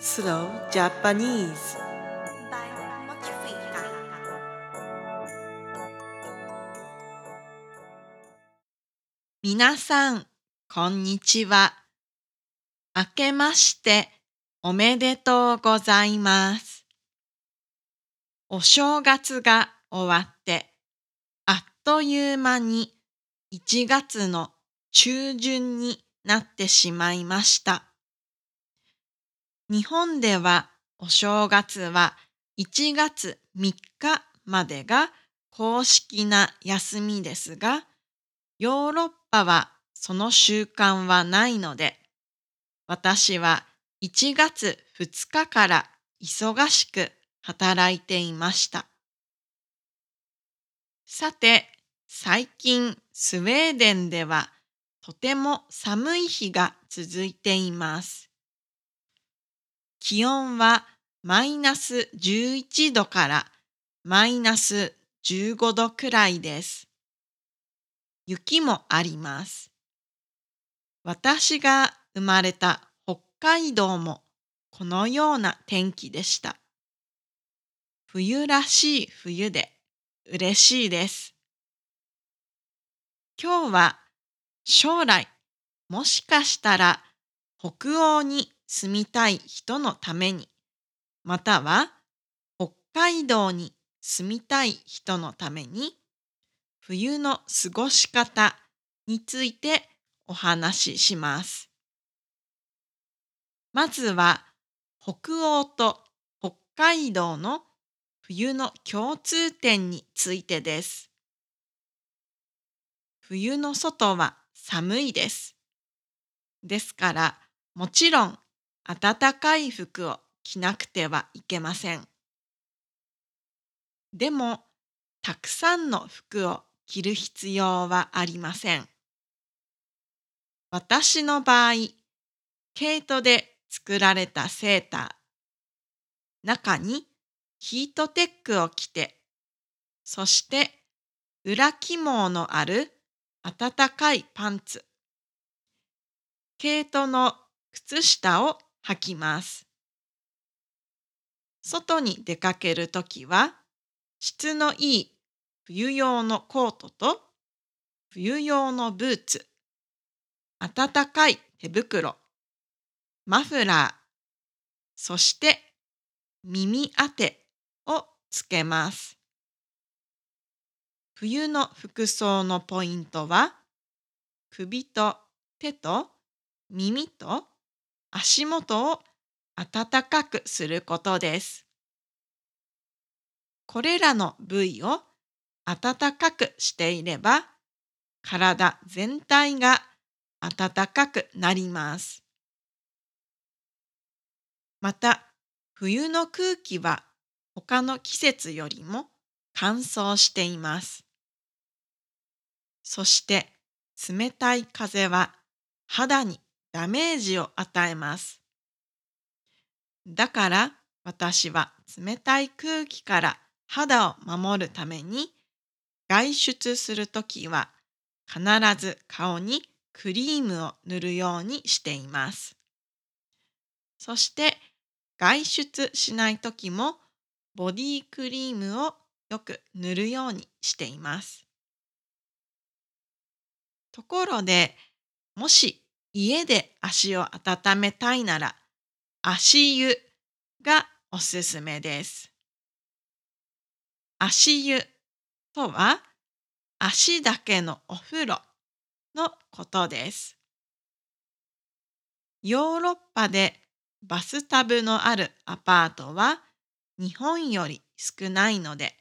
Slow Japanese 皆さん、こんにちは。明けましておめでとうございます。お正月が終わって、あっという間に1月の中旬になってしまいました。日本ではお正月は1月3日までが公式な休みですが、ヨーロッパはその習慣はないので、私は1月2日から忙しく働いていました。さて、最近スウェーデンではとても寒い日が続いています。気温はマイナス11度からマイナス15度くらいです。雪もあります。私が生まれた北海道もこのような天気でした。冬らしい冬で嬉しいです。今日は将来もしかしたら北欧に住みたい人のためにまたは北海道に住みたい人のために冬の過ごし方についてお話しします。まずは北欧と北海道の冬の共通点についてです。冬の外は寒いです。ですからもちろん暖かい服を着なくてはいけません。でもたくさんの服を着る必要はありません。私の場合、毛糸で作られたセーター、中にヒートテックを着て、そして裏起毛のある暖かいパンツ、毛糸の靴下を履きます。外に出かけるときは、質のいい冬用のコートと冬用のブーツ、暖かい手袋、マフラー、そして耳当てをつけます。冬の服装のポイントは首と手と耳と足元を暖かくすることです。これらの部位を暖かくしていれば体全体が暖かくなります。また冬の空気は他の季節よりも乾燥しています。そして冷たい風は肌にダメージを与えます。だから私は冷たい空気から肌を守るために外出するときは必ず顔にクリームを塗るようにしています。そして外出しないときもボディクリームをよく塗るようにしています。ところでもし家で足を温めたいなら足湯がおすすめです。足湯とは足だけのお風呂のことです。ヨーロッパでバスタブのあるアパートは日本より少ないので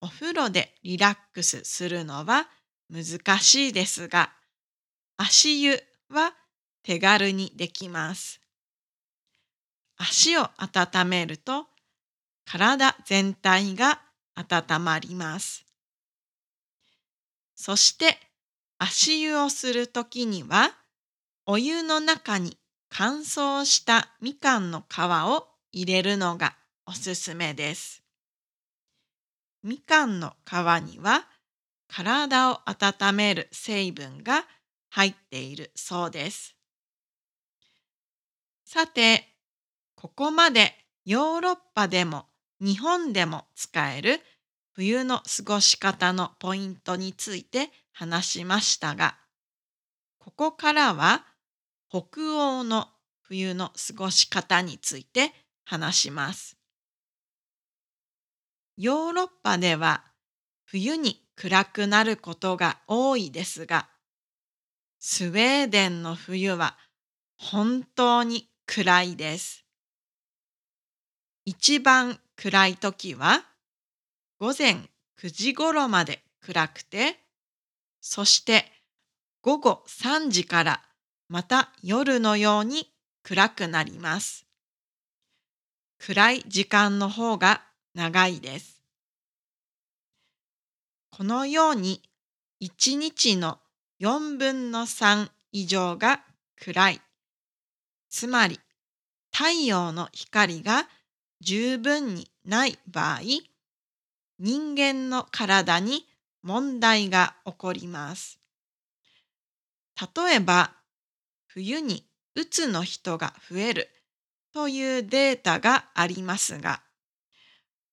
お風呂でリラックスするのは難しいですが足湯は手軽にできます。足を温めると体全体が温まります。そして足湯をするときにはお湯の中に乾燥したみかんの皮を入れるのがおすすめです。みかんの皮には体を温める成分が入っているそうです。さて、ここまでヨーロッパでも日本でも使える冬の過ごし方のポイントについて話しましたが、ここからは北欧の冬の過ごし方について話します。ヨーロッパでは冬に暗くなることが多いですが、スウェーデンの冬は本当に暗いです。一番暗い時は午前9時頃まで暗くて、そして午後3時からまた夜のように暗くなります。暗い時間の方が長いです。このように1日の4分の3以上が暗い。つまり太陽の光が十分にない場合、人間の体に問題が起こります。例えば、冬にうつの人が増えるというデータがありますが、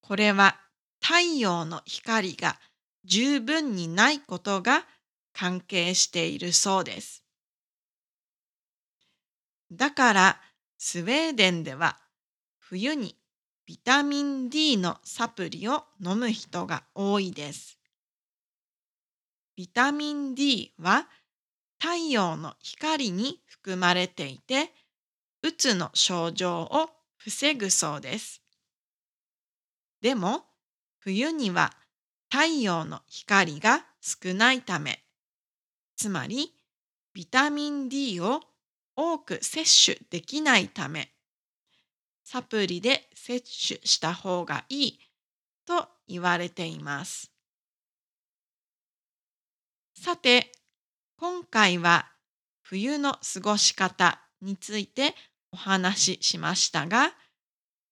これは太陽の光が十分にないことが関係しているそうです。だからスウェーデンでは冬にビタミン D のサプリを飲む人が多いです。ビタミン D は太陽の光に含まれていて、うつの症状を防ぐそうです。でも、冬には太陽の光が少ないため、つまりビタミン D を多く摂取できないため、サプリで摂取した方がいいと言われています。さて、今回は冬の過ごし方についてお話ししましたが、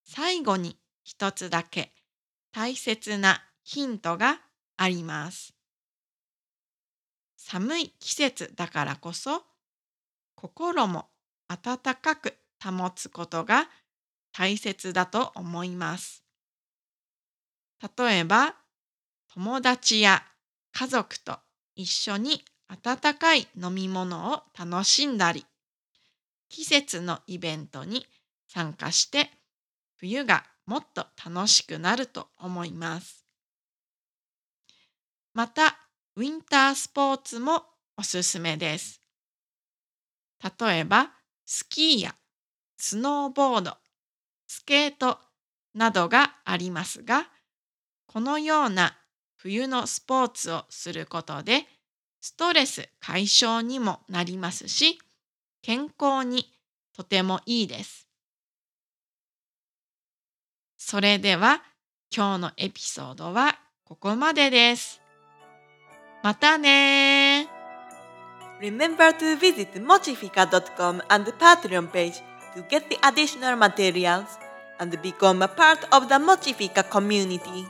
最後に一つだけ大切なヒントがあります。寒い季節だからこそ、心も温かく保つことが大切だと思います。例えば、友達や家族と一緒に温かい飲み物を楽しんだり、季節のイベントに参加して冬がもっと楽しくなると思います。また、ウィンタースポーツもおすすめです。例えば、スキーやスノーボード、スケートなどがありますが、このような冬のスポーツをすることで、ストレス解消にもなりますし、健康にとてもいいです。それでは今日のエピソードはここまでです。またね Remember to visit mochifica.com and the Patreon page to get the additional materials and become a part of the Mochifica community.